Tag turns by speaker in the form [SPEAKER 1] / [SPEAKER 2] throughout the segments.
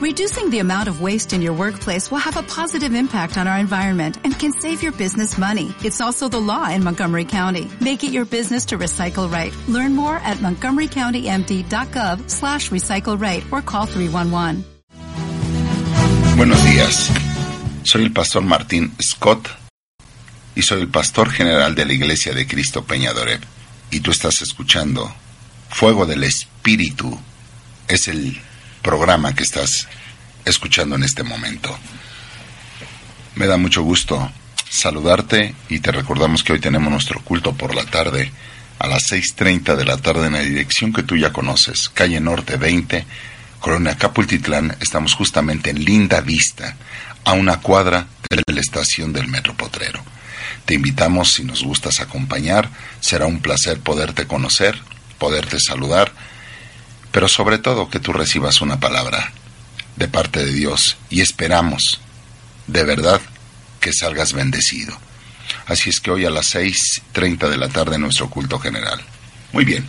[SPEAKER 1] Reducing the amount of waste in your workplace will have a positive impact on our environment and can save your business money. It's also the law in Montgomery County. Make it your business to recycle right. Learn more at montgomerycountymd.gov slash recycle right or call 311.
[SPEAKER 2] Buenos días. Soy el pastor Martín Scott y soy el pastor general de la Iglesia de Cristo Peñadorev. Y tú estás escuchando Fuego del Espíritu. Es el programa que estás escuchando en este momento. Me da mucho gusto saludarte y te recordamos que hoy tenemos nuestro culto por la tarde a las 6.30 de la tarde en la dirección que tú ya conoces, calle Norte 20, Colonia Capultitlán. Estamos justamente en Linda Vista, a una cuadra de la estación del Metro Potrero. Te invitamos si nos gustas acompañar, será un placer poderte conocer, poderte saludar pero sobre todo que tú recibas una palabra de parte de Dios y esperamos de verdad que salgas bendecido. Así es que hoy a las 6.30 de la tarde nuestro culto general. Muy bien,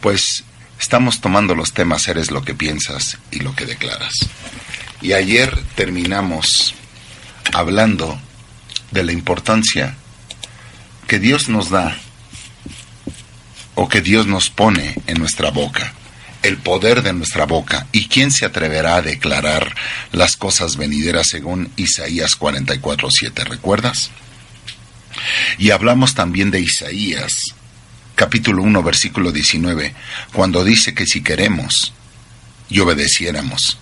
[SPEAKER 2] pues estamos tomando los temas Eres lo que piensas y lo que declaras. Y ayer terminamos hablando de la importancia que Dios nos da o que Dios nos pone en nuestra boca el poder de nuestra boca. ¿Y quién se atreverá a declarar las cosas venideras según Isaías 44:7? ¿Recuerdas? Y hablamos también de Isaías, capítulo 1, versículo 19, cuando dice que si queremos y obedeciéramos,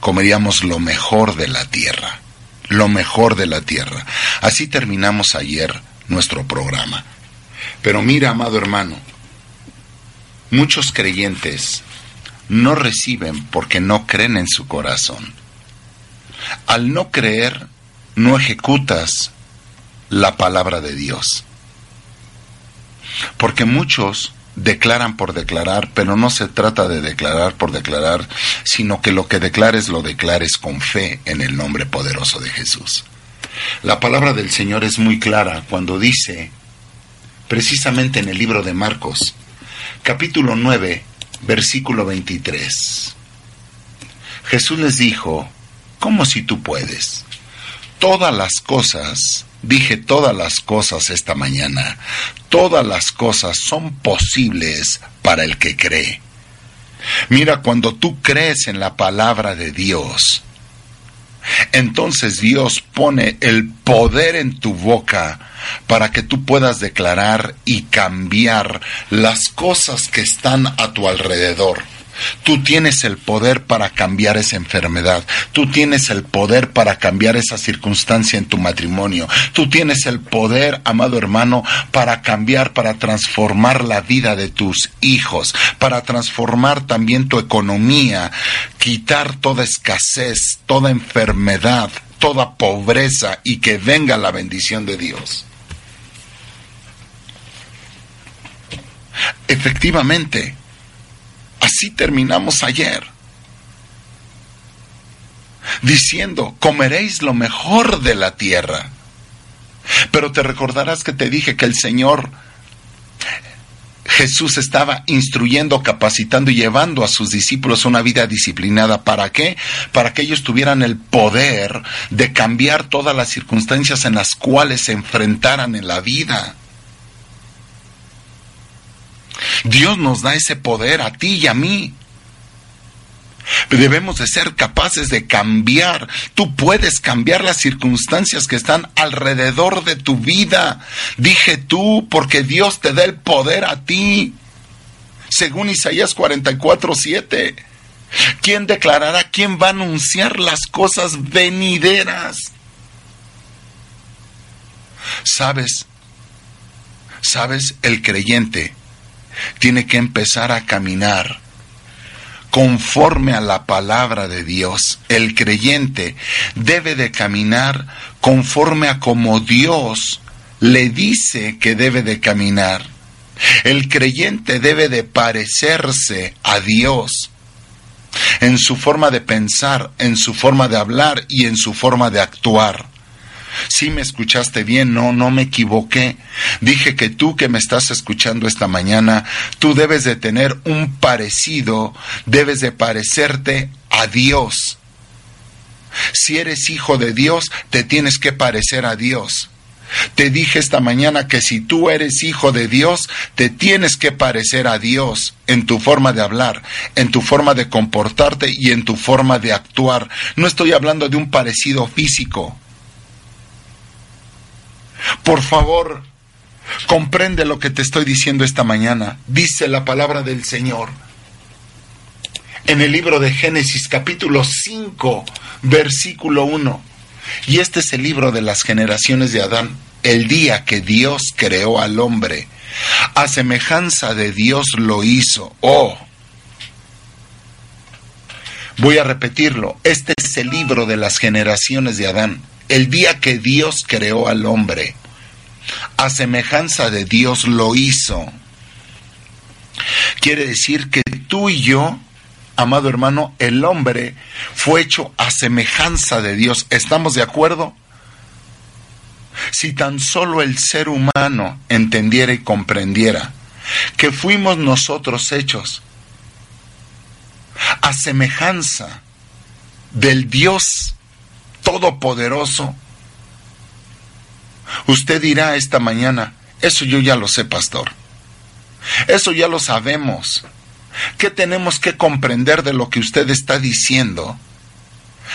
[SPEAKER 2] comeríamos lo mejor de la tierra, lo mejor de la tierra. Así terminamos ayer nuestro programa. Pero mira, amado hermano, muchos creyentes no reciben porque no creen en su corazón. Al no creer, no ejecutas la palabra de Dios. Porque muchos declaran por declarar, pero no se trata de declarar por declarar, sino que lo que declares lo declares con fe en el nombre poderoso de Jesús. La palabra del Señor es muy clara cuando dice, precisamente en el libro de Marcos, capítulo 9, versículo 23. Jesús les dijo, ¿cómo si tú puedes? Todas las cosas, dije todas las cosas esta mañana, todas las cosas son posibles para el que cree. Mira, cuando tú crees en la palabra de Dios, entonces Dios pone el poder en tu boca para que tú puedas declarar y cambiar las cosas que están a tu alrededor. Tú tienes el poder para cambiar esa enfermedad. Tú tienes el poder para cambiar esa circunstancia en tu matrimonio. Tú tienes el poder, amado hermano, para cambiar, para transformar la vida de tus hijos, para transformar también tu economía, quitar toda escasez, toda enfermedad, toda pobreza y que venga la bendición de Dios. Efectivamente, así terminamos ayer, diciendo, comeréis lo mejor de la tierra. Pero te recordarás que te dije que el Señor Jesús estaba instruyendo, capacitando y llevando a sus discípulos una vida disciplinada. ¿Para qué? Para que ellos tuvieran el poder de cambiar todas las circunstancias en las cuales se enfrentaran en la vida. Dios nos da ese poder a ti y a mí. Debemos de ser capaces de cambiar. Tú puedes cambiar las circunstancias que están alrededor de tu vida. Dije tú, porque Dios te da el poder a ti. Según Isaías 44, 7. ¿Quién declarará? ¿Quién va a anunciar las cosas venideras? ¿Sabes? ¿Sabes? El creyente tiene que empezar a caminar conforme a la palabra de Dios. El creyente debe de caminar conforme a como Dios le dice que debe de caminar. El creyente debe de parecerse a Dios en su forma de pensar, en su forma de hablar y en su forma de actuar. Si me escuchaste bien, no, no me equivoqué. Dije que tú que me estás escuchando esta mañana, tú debes de tener un parecido, debes de parecerte a Dios. Si eres hijo de Dios, te tienes que parecer a Dios. Te dije esta mañana que si tú eres hijo de Dios, te tienes que parecer a Dios en tu forma de hablar, en tu forma de comportarte y en tu forma de actuar. No estoy hablando de un parecido físico. Por favor, comprende lo que te estoy diciendo esta mañana. Dice la palabra del Señor. En el libro de Génesis capítulo 5, versículo 1. Y este es el libro de las generaciones de Adán, el día que Dios creó al hombre. A semejanza de Dios lo hizo. Oh. Voy a repetirlo. Este es el libro de las generaciones de Adán, el día que Dios creó al hombre. A semejanza de Dios lo hizo. Quiere decir que tú y yo amado hermano, el hombre fue hecho a semejanza de Dios. ¿Estamos de acuerdo? Si tan solo el ser humano entendiera y comprendiera que fuimos nosotros hechos a semejanza del Dios Todopoderoso, usted dirá esta mañana, eso yo ya lo sé, pastor. Eso ya lo sabemos. ¿Qué tenemos que comprender de lo que usted está diciendo?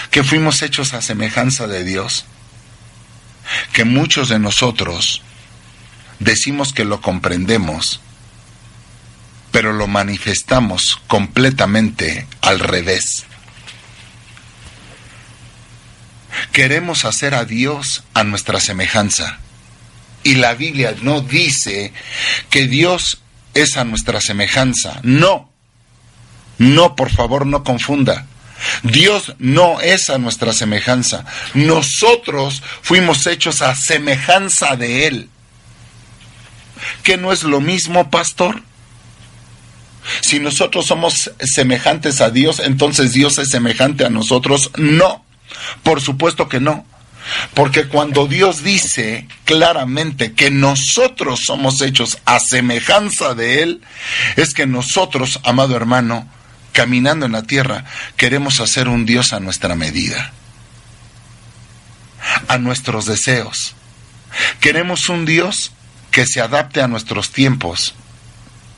[SPEAKER 2] Que fuimos hechos a semejanza de Dios. Que muchos de nosotros decimos que lo comprendemos, pero lo manifestamos completamente al revés. Queremos hacer a Dios a nuestra semejanza. Y la Biblia no dice que Dios es a nuestra semejanza. No, no, por favor, no confunda. Dios no es a nuestra semejanza. Nosotros fuimos hechos a semejanza de Él. ¿Qué no es lo mismo, pastor? Si nosotros somos semejantes a Dios, entonces Dios es semejante a nosotros. No, por supuesto que no. Porque cuando Dios dice claramente que nosotros somos hechos a semejanza de Él, es que nosotros, amado hermano, caminando en la tierra, queremos hacer un Dios a nuestra medida, a nuestros deseos. Queremos un Dios que se adapte a nuestros tiempos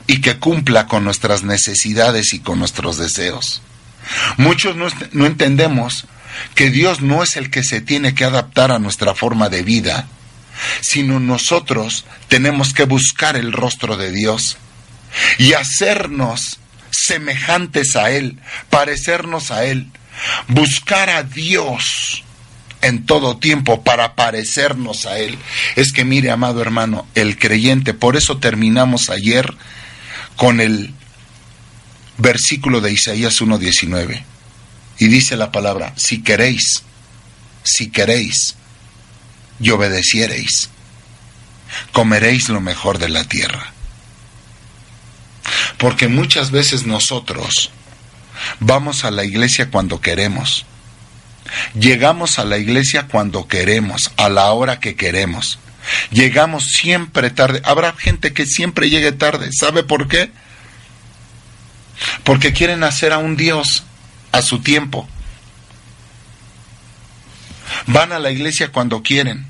[SPEAKER 2] y que cumpla con nuestras necesidades y con nuestros deseos. Muchos no, entendemos que Dios no es el que se tiene que adaptar a nuestra forma de vida, sino nosotros tenemos que buscar el rostro de Dios y hacernos semejantes a Él, parecernos a Él, buscar a Dios en todo tiempo para parecernos a Él. Es que mire, amado hermano, el creyente, por eso terminamos ayer con el versículo de Isaías 1.19. Y dice la palabra, si queréis, si queréis, y obedeciereis, comeréis lo mejor de la tierra. Porque muchas veces nosotros vamos a la iglesia cuando queremos. Llegamos a la iglesia cuando queremos, a la hora que queremos. Llegamos siempre tarde. Habrá gente que siempre llegue tarde. ¿Sabe por qué? Porque quieren hacer a un Dios a su tiempo. Van a la iglesia cuando quieren.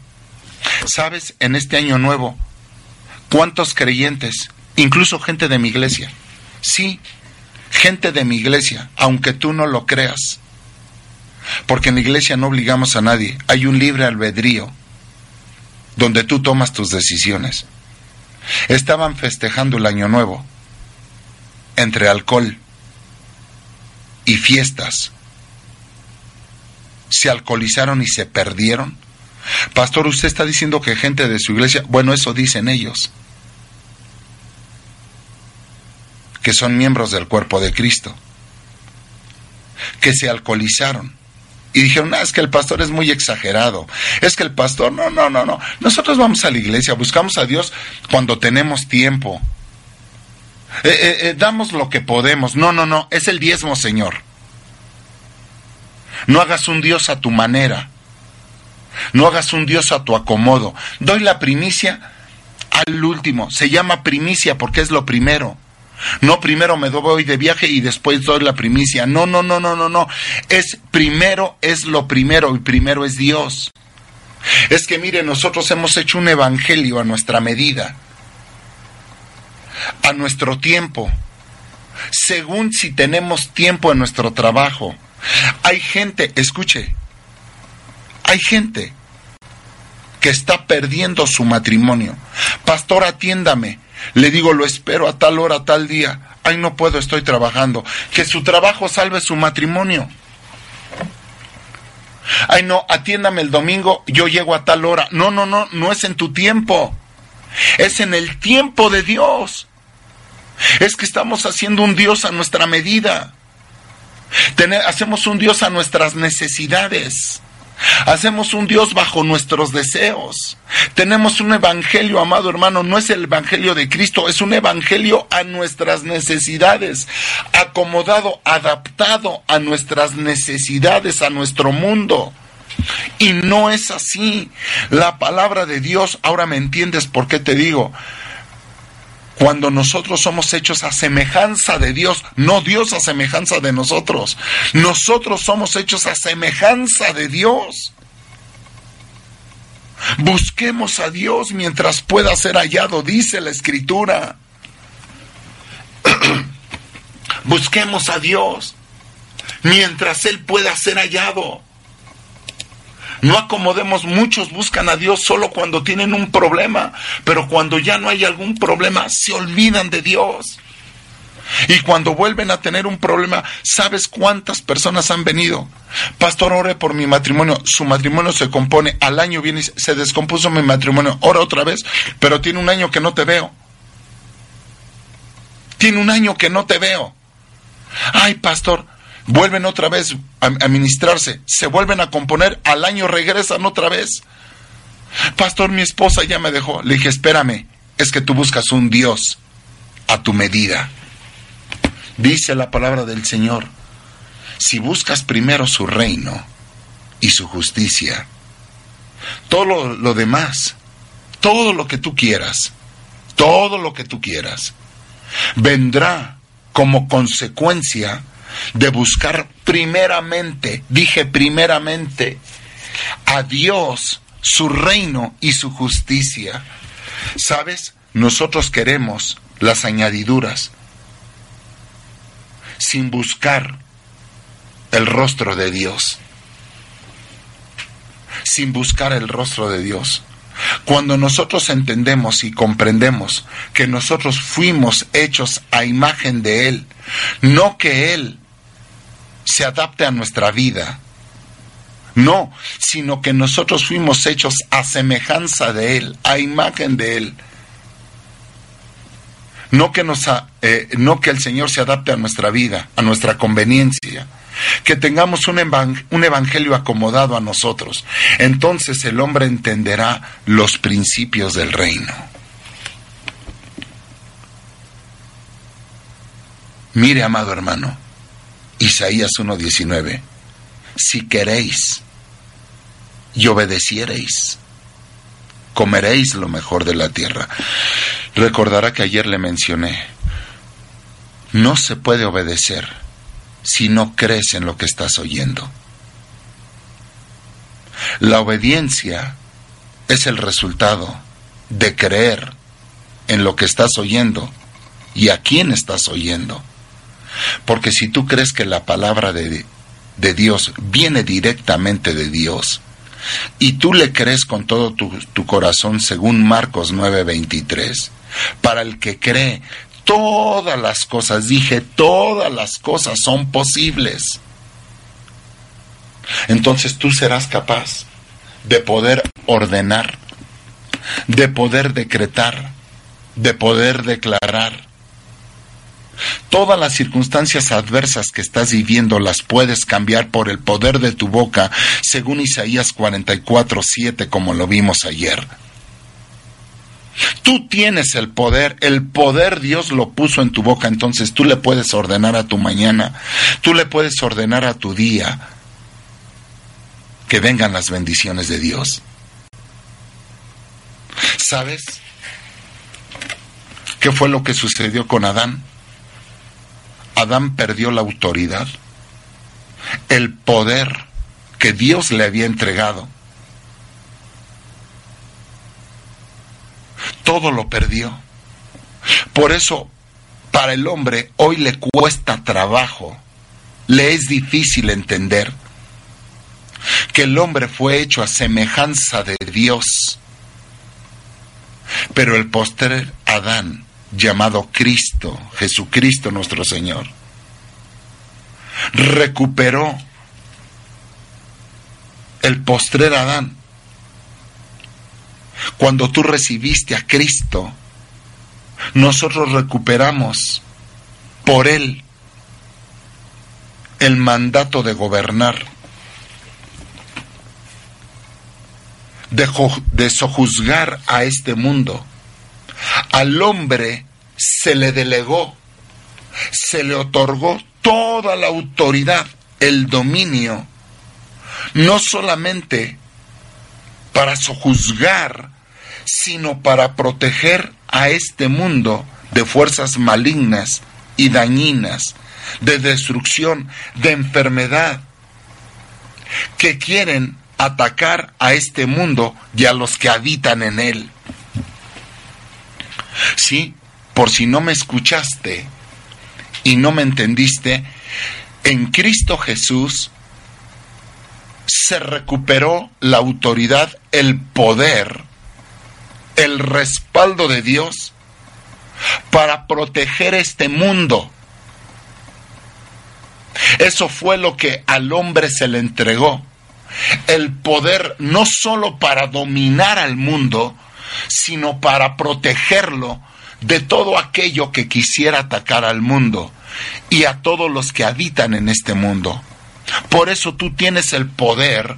[SPEAKER 2] ¿Sabes? En este año nuevo, ¿cuántos creyentes incluso gente de mi iglesia. Sí, gente de mi iglesia, aunque tú no lo creas. Porque en la iglesia no obligamos a nadie, hay un libre albedrío donde tú tomas tus decisiones. Estaban festejando el año nuevo entre alcohol y fiestas. Se alcoholizaron y se perdieron. Pastor, usted está diciendo que gente de su iglesia, bueno, eso dicen ellos. que son miembros del cuerpo de Cristo, que se alcoholizaron y dijeron, ah, es que el pastor es muy exagerado, es que el pastor, no, no, no, no, nosotros vamos a la iglesia, buscamos a Dios cuando tenemos tiempo, eh, eh, eh, damos lo que podemos, no, no, no, es el diezmo, Señor. No hagas un Dios a tu manera, no hagas un Dios a tu acomodo, doy la primicia al último, se llama primicia porque es lo primero No primero me voy de viaje y después doy la primicia. No, no, no, no, no, no. Es primero es lo primero y primero es Dios. Es que mire, nosotros hemos hecho un evangelio a nuestra medida, a nuestro tiempo, según si tenemos tiempo en nuestro trabajo. Hay gente, escuche, hay gente que está perdiendo su matrimonio. Pastor, atiéndame. Le digo, lo espero a tal hora, tal día. Ay, no puedo, estoy trabajando. Que su trabajo salve su matrimonio. Ay, no, atiéndame el domingo, yo llego a tal hora. No, no, no, no es en tu tiempo. Es en el tiempo de Dios. Es que estamos haciendo un Dios a nuestra medida. hacemos un Dios a nuestras necesidades. Hacemos un Dios bajo nuestros deseos. Tenemos un evangelio, amado hermano, no es el evangelio de Cristo, es un evangelio a nuestras necesidades, acomodado, adaptado a nuestras necesidades, a nuestro mundo. Y no es así. La palabra de Dios, ahora me entiendes por qué te digo, cuando nosotros somos hechos a semejanza de Dios, no Dios a semejanza de nosotros. Nosotros somos hechos a semejanza de Dios. Busquemos a Dios mientras pueda ser hallado, dice la Escritura. Busquemos a Dios mientras Él pueda ser hallado. No acomodemos, muchos buscan a Dios solo cuando tienen un problema, pero cuando ya no hay algún problema, se olvidan de Dios. Y cuando vuelven a tener un problema, ¿sabes cuántas personas han venido? Pastor, ore por mi matrimonio. Su matrimonio se compone, al año viene, se descompuso mi matrimonio, ora otra vez, pero tiene un año que no te veo. Tiene un año que no te veo. Ay, pastor, vuelven otra vez a, ministrarse, se vuelven a componer, al año regresan otra vez. Pastor, mi esposa ya me dejó. Le dije, espérame, es que tú buscas un Dios a tu medida. Dice la palabra del Señor, si buscas primero su reino y su justicia, todo lo, lo demás, todo lo que tú quieras, todo lo que tú quieras, vendrá como consecuencia de buscar primeramente, dije primeramente, a Dios, su reino y su justicia. ¿Sabes? Nosotros queremos las añadiduras sin buscar el rostro de Dios. Sin buscar el rostro de Dios. Cuando nosotros entendemos y comprendemos que nosotros fuimos hechos a imagen de Él, no que Él se adapte a nuestra vida. No, sino que nosotros fuimos hechos a semejanza de Él, a imagen de Él. No que, eh, el Señor se adapte a nuestra vida, a nuestra conveniencia, que tengamos un evangelio acomodado a nosotros. Entonces el hombre entenderá los principios del reino. Mire, amado hermano, Isaías 1.19, si queréis y obedeciereis, comeréis lo mejor de la tierra. Recordará que ayer le mencioné, no se puede obedecer si no crees en lo que estás oyendo. La obediencia es el resultado de creer en lo que estás oyendo y a quién estás oyendo. Porque si tú crees que la palabra de, de Dios viene directamente de Dios, y tú le crees con todo tu, tu corazón, según Marcos 9:23, para el que cree, todas las cosas, dije, todas las cosas son posibles. Entonces tú serás capaz de poder ordenar, de poder decretar, de poder declarar, Todas las circunstancias adversas que estás viviendo las puedes cambiar por el poder de tu boca, según Isaías 44, 7, como lo vimos ayer. Tú tienes el poder, el poder Dios lo puso en tu boca, entonces tú le puedes ordenar a tu mañana, tú le puedes ordenar a tu día que vengan las bendiciones de Dios. ¿Sabes qué fue lo que sucedió con Adán? Adán perdió la autoridad, el poder que Dios le había entregado. Todo lo perdió. Por eso, para el hombre hoy le cuesta trabajo, le es difícil entender que el hombre fue hecho a semejanza de Dios. Pero el postrer Adán, llamado Cristo, Jesucristo nuestro Señor, recuperó el postrer Adán. Cuando tú recibiste a Cristo, nosotros recuperamos por Él el mandato de gobernar, de, de sojuzgar a este mundo. Al hombre se le delegó, se le otorgó toda la autoridad, el dominio, no solamente para sojuzgar, sino para proteger a este mundo de fuerzas malignas y dañinas, de destrucción, de enfermedad, que quieren atacar a este mundo y a los que habitan en él. Sí, por si no me escuchaste y no me entendiste, en Cristo Jesús se recuperó la autoridad, el poder, el respaldo de Dios para proteger este mundo. Eso fue lo que al hombre se le entregó. El poder no solo para dominar al mundo, sino para protegerlo de todo aquello que quisiera atacar al mundo y a todos los que habitan en este mundo. Por eso tú tienes el poder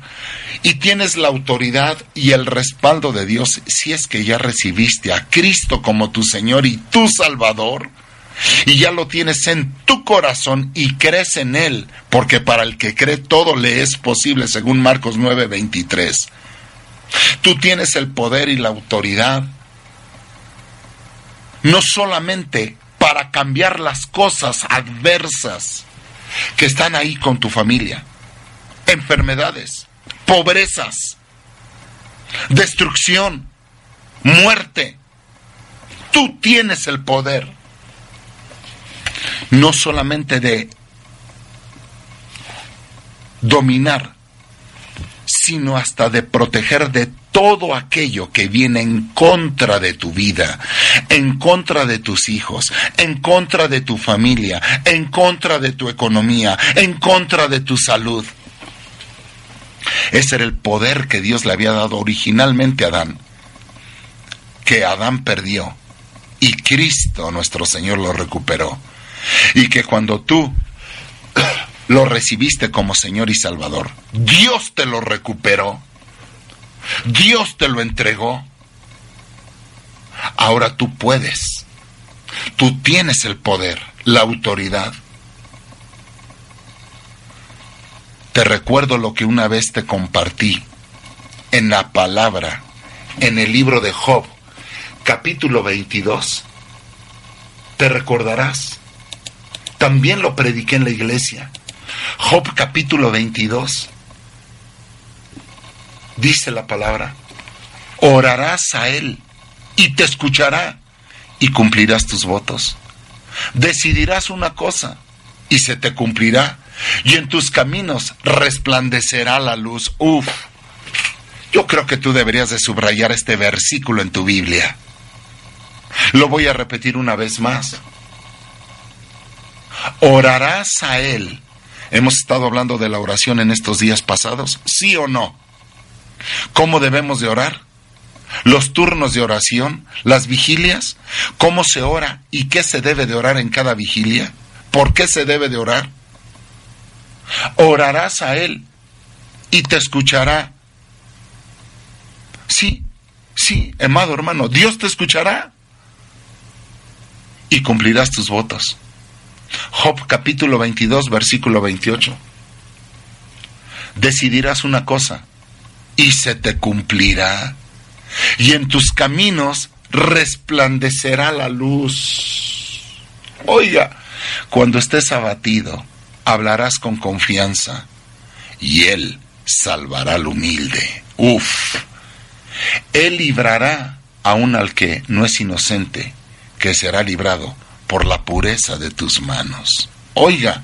[SPEAKER 2] y tienes la autoridad y el respaldo de Dios si es que ya recibiste a Cristo como tu Señor y tu Salvador y ya lo tienes en tu corazón y crees en Él, porque para el que cree todo le es posible, según Marcos 9:23. Tú tienes el poder y la autoridad, no solamente para cambiar las cosas adversas que están ahí con tu familia, enfermedades, pobrezas, destrucción, muerte. Tú tienes el poder no solamente de dominar, sino hasta de proteger de todo aquello que viene en contra de tu vida, en contra de tus hijos, en contra de tu familia, en contra de tu economía, en contra de tu salud. Ese era el poder que Dios le había dado originalmente a Adán, que Adán perdió y Cristo nuestro Señor lo recuperó. Y que cuando tú lo recibiste como Señor y Salvador, Dios te lo recuperó, Dios te lo entregó. Ahora tú puedes, tú tienes el poder, la autoridad. Te recuerdo lo que una vez te compartí en la palabra, en el libro de Job, capítulo 22. Te recordarás. También lo prediqué en la iglesia. Job capítulo 22. Dice la palabra, orarás a Él y te escuchará y cumplirás tus votos. Decidirás una cosa y se te cumplirá y en tus caminos resplandecerá la luz. Uf, yo creo que tú deberías de subrayar este versículo en tu Biblia. Lo voy a repetir una vez más orarás a Él. Hemos estado hablando de la oración en estos días pasados, ¿sí o no? ¿Cómo debemos de orar? Los turnos de oración, las vigilias, cómo se ora y qué se debe de orar en cada vigilia, por qué se debe de orar. Orarás a Él y te escuchará. Sí, sí, amado hermano, Dios te escuchará y cumplirás tus votos. Job capítulo 22, versículo 28. Decidirás una cosa y se te cumplirá. Y en tus caminos resplandecerá la luz. Oiga, Cuando estés abatido, hablarás con confianza y Él salvará al humilde. Uf. Él librará aún al que no es inocente, que será librado por la pureza de tus manos. Oiga,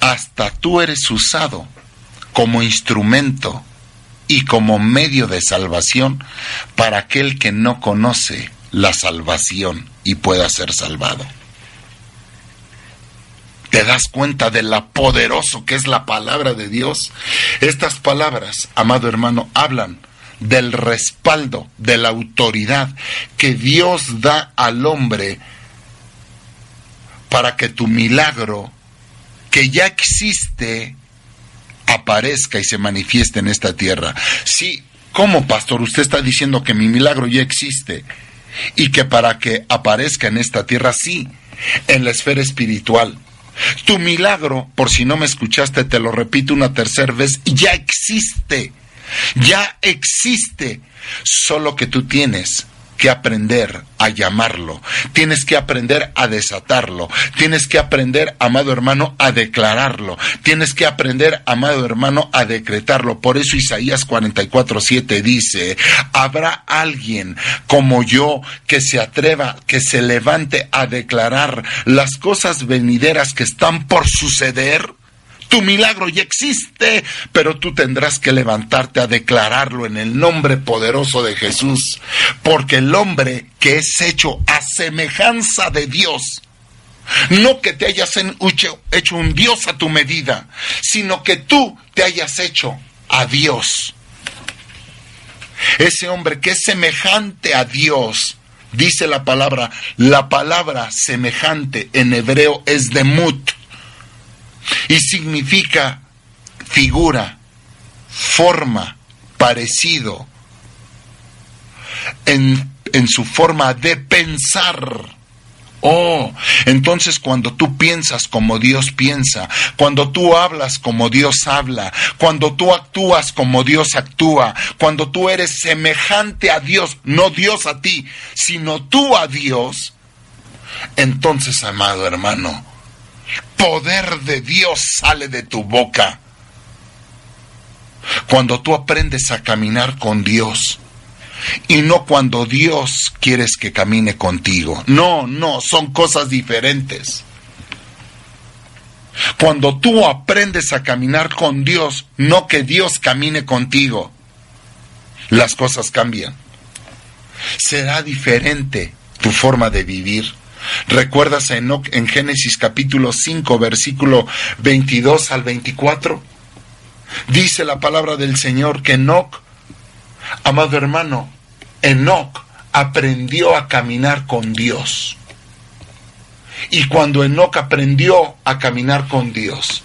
[SPEAKER 2] hasta tú eres usado como instrumento y como medio de salvación para aquel que no conoce la salvación y pueda ser salvado. ¿Te das cuenta de la poderoso que es la palabra de Dios? Estas palabras, amado hermano, hablan del respaldo, de la autoridad que Dios da al hombre para que tu milagro, que ya existe, aparezca y se manifieste en esta tierra. Sí, ¿cómo, pastor? Usted está diciendo que mi milagro ya existe y que para que aparezca en esta tierra, sí, en la esfera espiritual. Tu milagro, por si no me escuchaste, te lo repito una tercera vez, ya existe, ya existe, solo que tú tienes que aprender a llamarlo, tienes que aprender a desatarlo, tienes que aprender, amado hermano, a declararlo, tienes que aprender, amado hermano, a decretarlo. Por eso Isaías 44:7 dice, habrá alguien como yo que se atreva, que se levante a declarar las cosas venideras que están por suceder. Tu milagro ya existe, pero tú tendrás que levantarte a declararlo en el nombre poderoso de Jesús, porque el hombre que es hecho a semejanza de Dios, no que te hayas hecho, un Dios a tu medida, sino que tú te hayas hecho a Dios. Ese hombre que es semejante a Dios, dice la palabra, la palabra semejante en hebreo es demut y significa figura, forma, parecido, en, en su forma de pensar. Oh, entonces cuando tú piensas como Dios piensa, cuando tú hablas como Dios habla, cuando tú actúas como Dios actúa, cuando tú eres semejante a Dios, no Dios a ti, sino tú a Dios, entonces, amado hermano, poder de Dios sale de tu boca. Cuando tú aprendes a caminar con Dios y no cuando Dios quieres que camine contigo. No, no, son cosas diferentes. Cuando tú aprendes a caminar con Dios, no que Dios camine contigo, las cosas cambian. Será diferente tu forma de vivir ¿Recuerdas a Enoch en Génesis capítulo 5, versículo 22 al 24? Dice la palabra del Señor que Enoch, amado hermano, Enoch aprendió a caminar con Dios. Y cuando Enoch aprendió a caminar con Dios,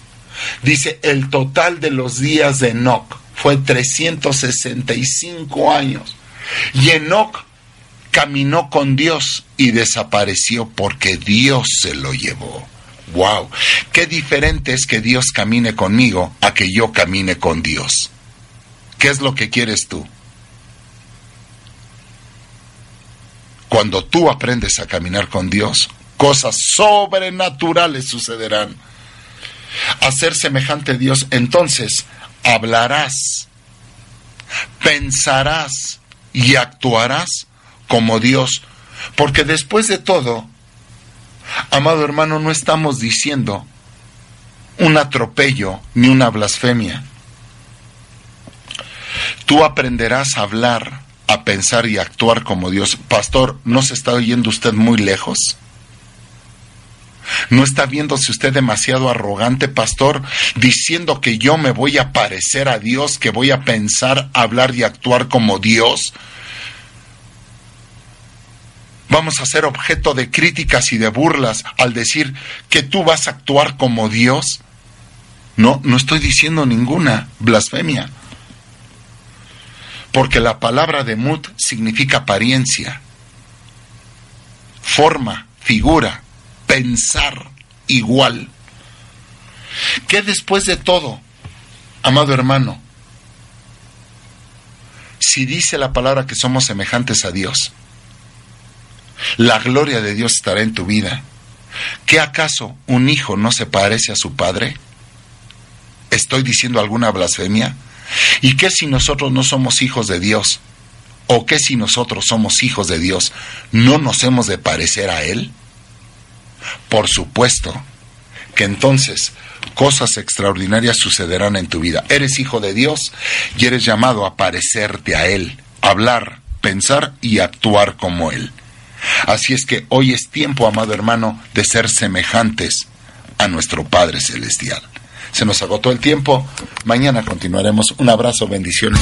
[SPEAKER 2] dice, el total de los días de Enoch fue 365 años. Y Enoch caminó con Dios y desapareció porque Dios se lo llevó. Wow, qué diferente es que Dios camine conmigo a que yo camine con Dios. ¿Qué es lo que quieres tú? Cuando tú aprendes a caminar con Dios, cosas sobrenaturales sucederán. A ser semejante Dios, entonces hablarás, pensarás y actuarás como Dios. Porque después de todo, amado hermano, no estamos diciendo un atropello ni una blasfemia. Tú aprenderás a hablar, a pensar y a actuar como Dios. Pastor, ¿no se está oyendo usted muy lejos? ¿No está viéndose usted demasiado arrogante, pastor, diciendo que yo me voy a parecer a Dios, que voy a pensar, hablar y actuar como Dios? Vamos a ser objeto de críticas y de burlas al decir que tú vas a actuar como Dios. No, no estoy diciendo ninguna blasfemia. Porque la palabra de mut significa apariencia, forma, figura, pensar igual. Que después de todo, amado hermano, si dice la palabra que somos semejantes a Dios, la gloria de Dios estará en tu vida. ¿Qué acaso un hijo no se parece a su padre? ¿Estoy diciendo alguna blasfemia? ¿Y qué si nosotros no somos hijos de Dios? ¿O qué si nosotros somos hijos de Dios? ¿No nos hemos de parecer a Él? Por supuesto que entonces cosas extraordinarias sucederán en tu vida. Eres hijo de Dios y eres llamado a parecerte a Él, hablar, pensar y actuar como Él. Así es que hoy es tiempo, amado hermano, de ser semejantes a nuestro Padre Celestial. Se nos agotó el tiempo. Mañana continuaremos. Un abrazo, bendiciones.